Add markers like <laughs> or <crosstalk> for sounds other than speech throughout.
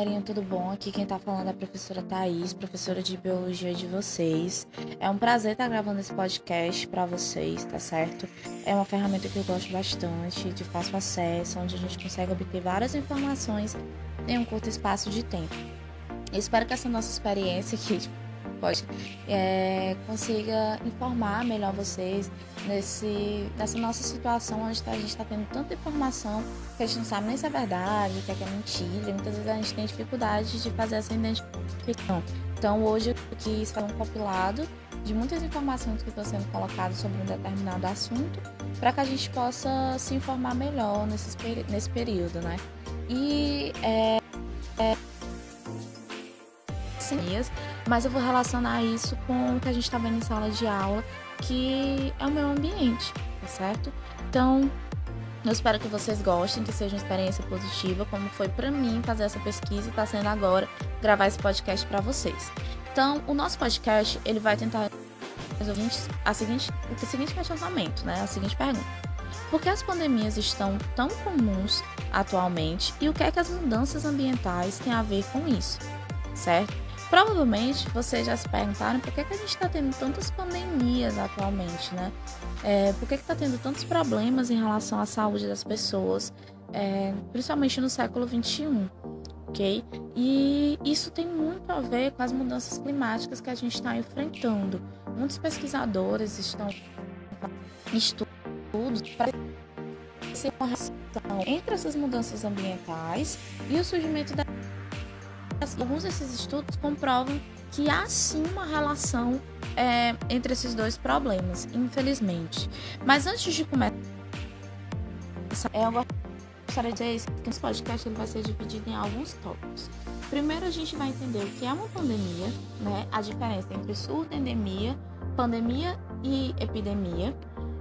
galerinha, tudo bom? Aqui quem tá falando é a professora Thaís, professora de biologia de vocês. É um prazer estar gravando esse podcast para vocês, tá certo? É uma ferramenta que eu gosto bastante, de fácil acesso, onde a gente consegue obter várias informações em um curto espaço de tempo. Eu espero que essa nossa experiência aqui pode é, consiga informar melhor vocês nesse, nessa nossa situação onde a gente está tendo tanta informação que a gente não sabe nem se é verdade, o que é, que é mentira. Muitas vezes a gente tem dificuldade de fazer essa identificação. Então hoje eu quis fazer um compilado de muitas informações que estão sendo colocadas sobre um determinado assunto para que a gente possa se informar melhor nesse, nesse período, né? E é, é mas eu vou relacionar isso com o que a gente está vendo em sala de aula, que é o meu ambiente, tá certo? Então, eu espero que vocês gostem, que seja uma experiência positiva, como foi para mim fazer essa pesquisa e está sendo agora gravar esse podcast para vocês. Então, o nosso podcast, ele vai tentar resolver a seguinte, o seguinte questionamento, né? A seguinte pergunta. Por que as pandemias estão tão comuns atualmente e o que é que as mudanças ambientais têm a ver com isso, certo? Provavelmente vocês já se perguntaram por que, que a gente está tendo tantas pandemias atualmente, né? É, por que está tendo tantos problemas em relação à saúde das pessoas, é, principalmente no século XXI, ok? E isso tem muito a ver com as mudanças climáticas que a gente está enfrentando. Muitos pesquisadores estão estudos para ser uma relação entre essas mudanças ambientais e o surgimento da alguns desses estudos comprovam que há sim uma relação é, entre esses dois problemas, infelizmente. Mas antes de começar, eu gostaria de dizer que esse podcast ele vai ser dividido em alguns tópicos. Primeiro, a gente vai entender o que é uma pandemia, né? a diferença entre surto, endemia, pandemia e epidemia.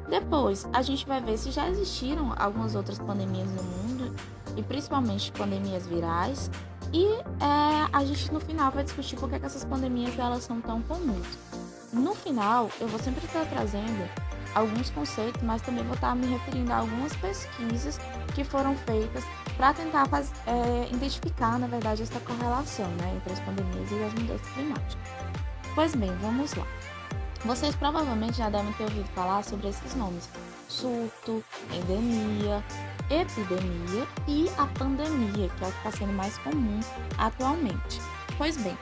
Depois, a gente vai ver se já existiram algumas outras pandemias no mundo, e principalmente pandemias virais, e é, a gente no final vai discutir por que, essas pandemias elas são tão comuns. No final, eu vou sempre estar trazendo alguns conceitos, mas também vou estar me referindo a algumas pesquisas que foram feitas para tentar faz, é, identificar, na verdade, essa correlação né, entre as pandemias e as mudanças climáticas. Pois bem, vamos lá. Vocês provavelmente já devem ter ouvido falar sobre esses nomes: surto, endemia, epidemia e a pandemia, que é o que está sendo mais comum atualmente. Pois bem,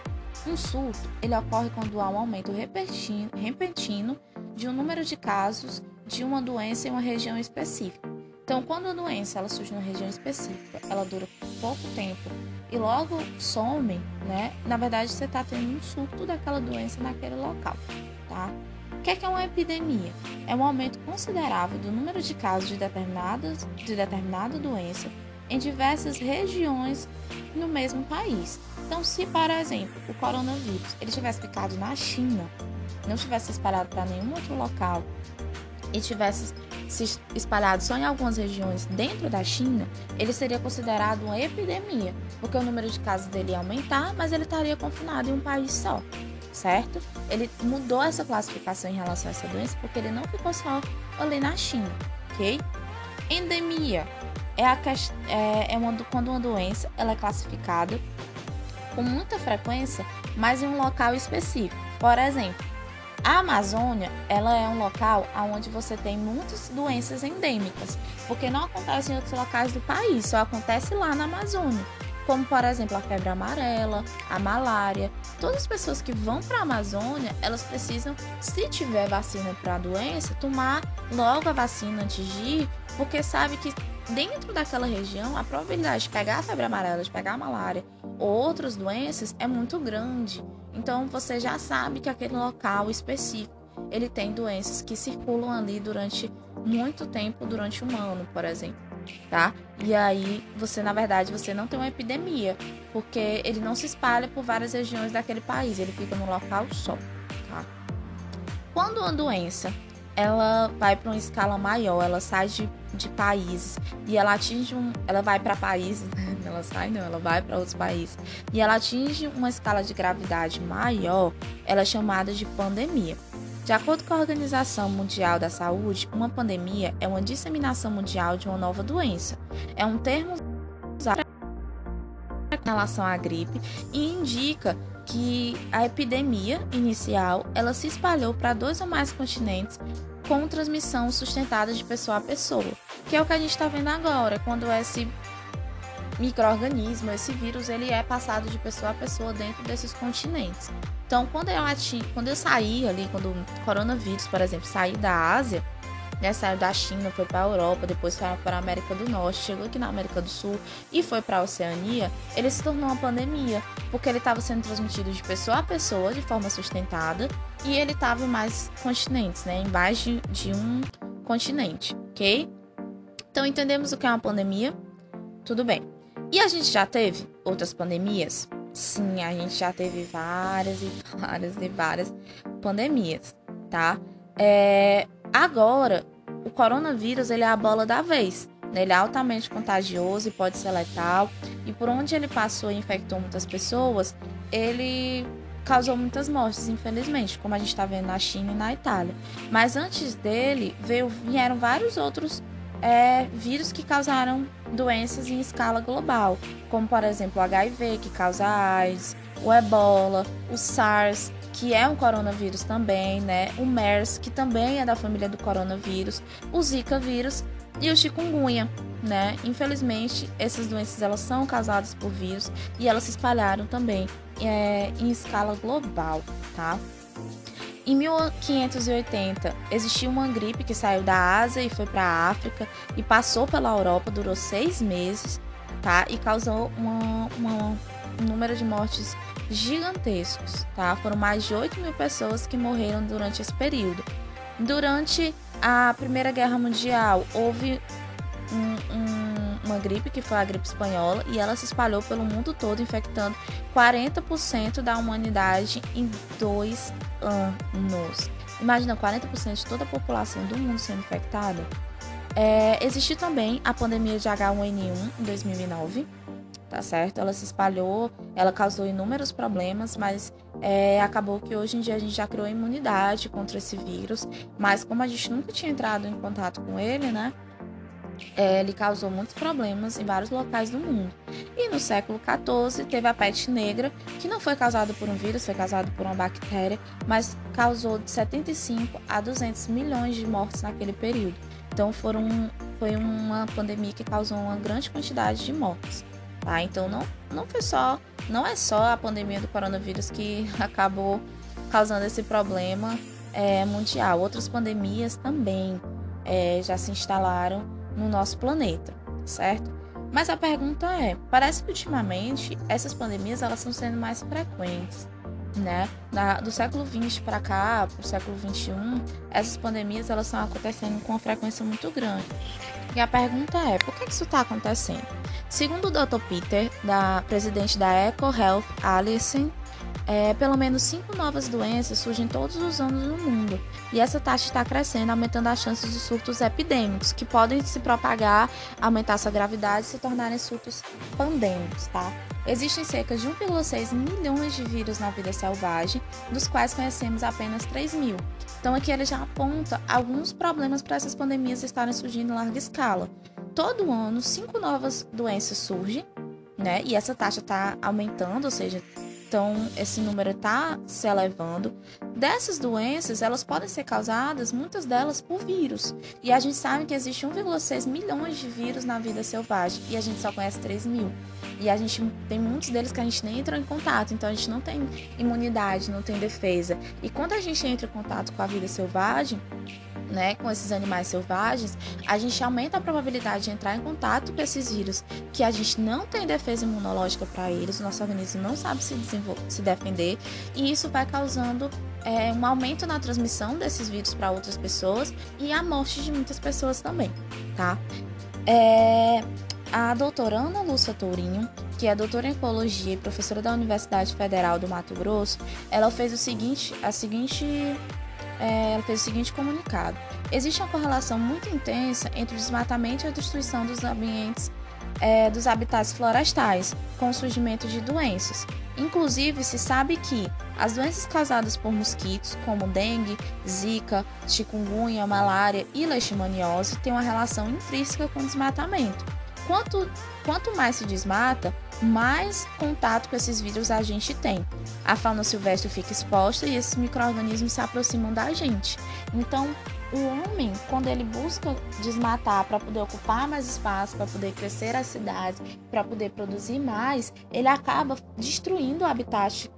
um surto ele ocorre quando há um aumento repentino, de um número de casos de uma doença em uma região específica. Então, quando a doença ela surge numa região específica, ela dura pouco tempo e logo some, né? Na verdade, você está tendo um surto daquela doença naquele local, tá? O que é, que é uma epidemia? É um aumento considerável do número de casos de, de determinada doença em diversas regiões no mesmo país. Então, se, por exemplo, o coronavírus ele tivesse ficado na China, não tivesse espalhado para nenhum outro local e tivesse se espalhado só em algumas regiões dentro da China, ele seria considerado uma epidemia, porque o número de casos dele ia aumentar, mas ele estaria confinado em um país só certo? Ele mudou essa classificação em relação a essa doença porque ele não ficou só ali na China, ok? Endemia é, a, é, é uma, quando uma doença ela é classificada com muita frequência, mas em um local específico. Por exemplo, a Amazônia ela é um local onde você tem muitas doenças endêmicas, porque não acontece em outros locais do país, só acontece lá na Amazônia como por exemplo a febre amarela, a malária. Todas as pessoas que vão para a Amazônia, elas precisam, se tiver vacina para a doença, tomar logo a vacina antes de ir, porque sabe que dentro daquela região a probabilidade de pegar a febre amarela, de pegar a malária ou outras doenças é muito grande. Então você já sabe que aquele local específico ele tem doenças que circulam ali durante muito tempo, durante um ano, por exemplo tá? E aí você, na verdade, você não tem uma epidemia, porque ele não se espalha por várias regiões daquele país, ele fica num local só, tá? Quando uma doença ela vai para uma escala maior, ela sai de, de países e ela atinge um, ela vai para países, <laughs> ela sai não, ela vai para outros países e ela atinge uma escala de gravidade maior, ela é chamada de pandemia. De acordo com a Organização Mundial da Saúde, uma pandemia é uma disseminação mundial de uma nova doença. É um termo usado relação à gripe e indica que a epidemia inicial ela se espalhou para dois ou mais continentes com transmissão sustentada de pessoa a pessoa, que é o que a gente está vendo agora, quando esse microorganismo, esse vírus, ele é passado de pessoa a pessoa dentro desses continentes. Então, quando eu, quando eu saí ali, quando o coronavírus, por exemplo, saí da Ásia, né, saiu da China, foi para a Europa, depois foi para a América do Norte, chegou aqui na América do Sul e foi para a Oceania, ele se tornou uma pandemia, porque ele estava sendo transmitido de pessoa a pessoa de forma sustentada e ele estava em mais continentes, né, em de, de um continente, ok? Então entendemos o que é uma pandemia? Tudo bem. E a gente já teve outras pandemias? Sim, a gente já teve várias e várias e várias pandemias, tá? É, Agora, o coronavírus ele é a bola da vez. Né? Ele é altamente contagioso e pode ser letal. E por onde ele passou e infectou muitas pessoas, ele causou muitas mortes, infelizmente, como a gente está vendo na China e na Itália. Mas antes dele, veio, vieram vários outros é, vírus que causaram doenças em escala global, como por exemplo o HIV, que causa AIDS, o ebola, o SARS, que é um coronavírus também, né? O MERS, que também é da família do coronavírus, o Zika vírus e o chikungunya, né? Infelizmente, essas doenças elas são causadas por vírus e elas se espalharam também é, em escala global, tá? Em 1580, existiu uma gripe que saiu da Ásia e foi para a África e passou pela Europa, durou seis meses, tá? E causou uma, uma, um número de mortes gigantescos, tá? Foram mais de 8 mil pessoas que morreram durante esse período. Durante a Primeira Guerra Mundial, houve um, um, uma gripe, que foi a gripe espanhola, e ela se espalhou pelo mundo todo, infectando 40% da humanidade em dois anos. Imagina 40% de toda a população do mundo sendo infectada. É, existiu também a pandemia de H1N1 em 2009, tá certo? Ela se espalhou, ela causou inúmeros problemas, mas é, acabou que hoje em dia a gente já criou imunidade contra esse vírus, mas como a gente nunca tinha entrado em contato com ele, né? É, ele causou muitos problemas em vários locais do mundo. E no século XIV teve a peste negra, que não foi causada por um vírus, foi causada por uma bactéria, mas causou de 75 a 200 milhões de mortes naquele período. Então foram, foi uma pandemia que causou uma grande quantidade de mortes. Tá? Então não, não foi só, não é só a pandemia do coronavírus que <laughs> acabou causando esse problema é, mundial. Outras pandemias também é, já se instalaram no nosso planeta, certo? Mas a pergunta é, parece que ultimamente essas pandemias elas estão sendo mais frequentes, né? Na, do século 20 para cá, para o século 21, essas pandemias elas estão acontecendo com uma frequência muito grande. E a pergunta é, por que isso está acontecendo? Segundo o Dr. Peter, da presidente da Eco Health Alliance, é, pelo menos cinco novas doenças surgem todos os anos no mundo, e essa taxa está crescendo, aumentando as chances de surtos epidêmicos, que podem se propagar, aumentar sua gravidade e se tornarem surtos pandêmicos, tá? Existem cerca de 1,6 milhões de vírus na vida selvagem, dos quais conhecemos apenas 3 mil. Então aqui ele já aponta alguns problemas para essas pandemias estarem surgindo em larga escala. Todo ano, cinco novas doenças surgem, né? E essa taxa está aumentando, ou seja, então, esse número está se elevando. Dessas doenças, elas podem ser causadas, muitas delas, por vírus. E a gente sabe que existe 1,6 milhões de vírus na vida selvagem e a gente só conhece 3 mil. E a gente tem muitos deles que a gente nem entra em contato, então a gente não tem imunidade, não tem defesa. E quando a gente entra em contato com a vida selvagem, né, com esses animais selvagens, a gente aumenta a probabilidade de entrar em contato com esses vírus que a gente não tem defesa imunológica para eles, o nosso organismo não sabe se, se defender, e isso vai causando é, um aumento na transmissão desses vírus para outras pessoas e a morte de muitas pessoas também, tá? É, a doutora Ana Lúcia Tourinho, que é doutora em ecologia e professora da Universidade Federal do Mato Grosso, ela fez o seguinte, a seguinte ela fez o seguinte comunicado: existe uma correlação muito intensa entre o desmatamento e a destruição dos ambientes é, dos habitats florestais, com o surgimento de doenças. Inclusive, se sabe que as doenças causadas por mosquitos, como dengue, zika, chikungunya, malária e leishmaniose, têm uma relação intrínseca com o desmatamento. Quanto, quanto mais se desmata, mais contato com esses vírus a gente tem. A fauna silvestre fica exposta e esses micro-organismos se aproximam da gente. Então, o homem, quando ele busca desmatar para poder ocupar mais espaço, para poder crescer as cidades, para poder produzir mais, ele acaba destruindo o habitat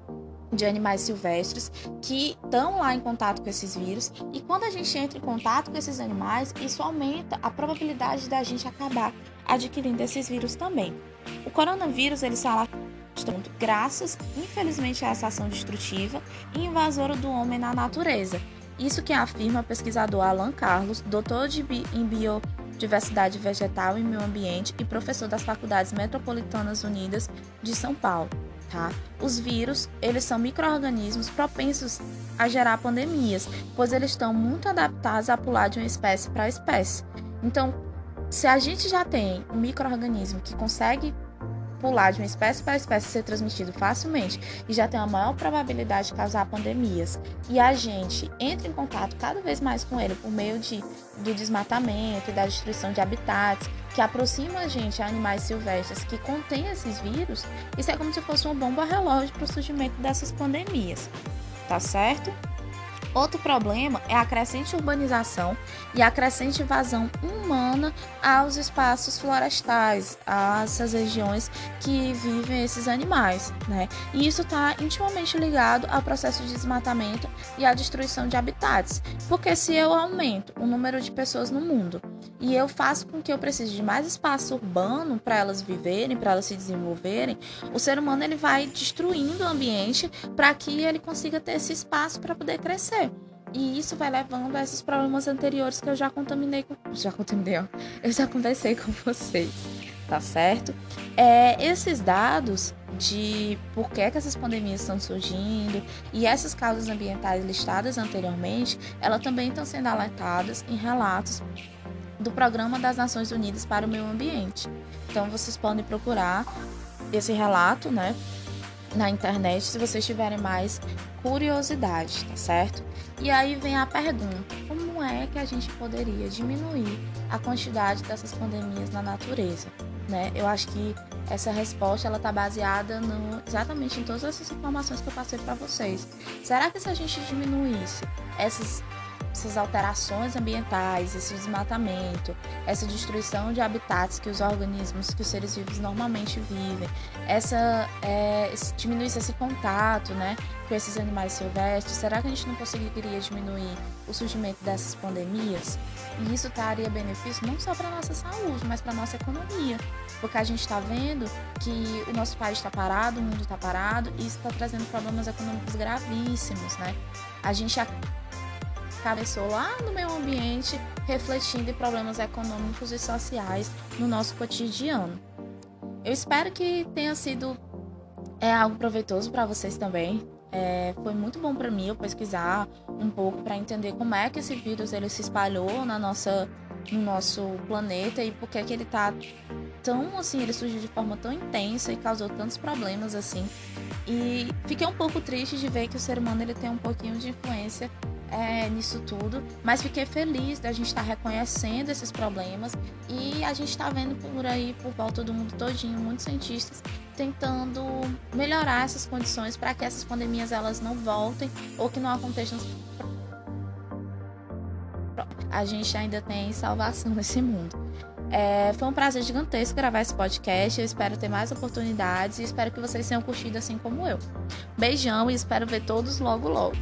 de animais silvestres que estão lá em contato com esses vírus. E quando a gente entra em contato com esses animais, isso aumenta a probabilidade da gente acabar adquirindo esses vírus também. O coronavírus ele se alastra graças, infelizmente, a essa ação destrutiva e invasora do homem na natureza. Isso que afirma o pesquisador Alan Carlos, doutor bi em biodiversidade vegetal e meio ambiente e professor das Faculdades Metropolitanas Unidas de São Paulo. Tá? Os vírus, eles são micro-organismos propensos a gerar pandemias, pois eles estão muito adaptados a pular de uma espécie para espécie. Então, se a gente já tem um microorganismo que consegue pular de uma espécie para espécie ser transmitido facilmente e já tem uma maior probabilidade de causar pandemias, e a gente entra em contato cada vez mais com ele por meio de, do desmatamento e da destruição de habitats, que aproxima a gente a animais silvestres que contêm esses vírus, isso é como se fosse uma bomba relógio para o surgimento dessas pandemias, tá certo? Outro problema é a crescente urbanização e a crescente invasão humana aos espaços florestais, a essas regiões que vivem esses animais, né? E isso está intimamente ligado ao processo de desmatamento e à destruição de habitats, porque se eu aumento o número de pessoas no mundo e eu faço com que eu precise de mais espaço urbano para elas viverem, para elas se desenvolverem, o ser humano ele vai destruindo o ambiente para que ele consiga ter esse espaço para poder crescer. E isso vai levando a esses problemas anteriores que eu já contaminei com. Já contaminei, ó. Eu já conversei com vocês, tá certo? É, esses dados de por que, que essas pandemias estão surgindo e essas causas ambientais listadas anteriormente, elas também estão sendo alertadas em relatos do Programa das Nações Unidas para o Meio Ambiente. Então vocês podem procurar esse relato, né, na internet se vocês tiverem mais curiosidade, tá certo? E aí vem a pergunta: como é que a gente poderia diminuir a quantidade dessas pandemias na natureza? Né? Eu acho que essa resposta ela está baseada no, exatamente em todas essas informações que eu passei para vocês. Será que se a gente diminuísse essas essas alterações ambientais, esse desmatamento, essa destruição de habitats que os organismos, que os seres vivos normalmente vivem, essa é, diminuir esse contato, né, com esses animais silvestres, será que a gente não conseguiria diminuir o surgimento dessas pandemias? E isso traria benefício não só para nossa saúde, mas para nossa economia, porque a gente está vendo que o nosso país está parado, o mundo está parado, e isso está trazendo problemas econômicos gravíssimos, né? A gente começou lá no meio ambiente, refletindo em problemas econômicos e sociais no nosso cotidiano. Eu espero que tenha sido é, algo proveitoso para vocês também. É, foi muito bom para mim eu pesquisar um pouco para entender como é que esse vírus ele se espalhou na nossa, no nosso planeta e por que, que ele tá tão assim, ele surgiu de forma tão intensa e causou tantos problemas assim. E fiquei um pouco triste de ver que o ser humano ele tem um pouquinho de influência é, nisso tudo, mas fiquei feliz da gente estar tá reconhecendo esses problemas e a gente está vendo por aí, por volta do mundo todinho, muitos cientistas tentando melhorar essas condições para que essas pandemias elas não voltem ou que não aconteçam. A gente ainda tem salvação nesse mundo. É, foi um prazer gigantesco gravar esse podcast. Eu espero ter mais oportunidades e espero que vocês tenham curtido assim como eu. Beijão e espero ver todos logo logo.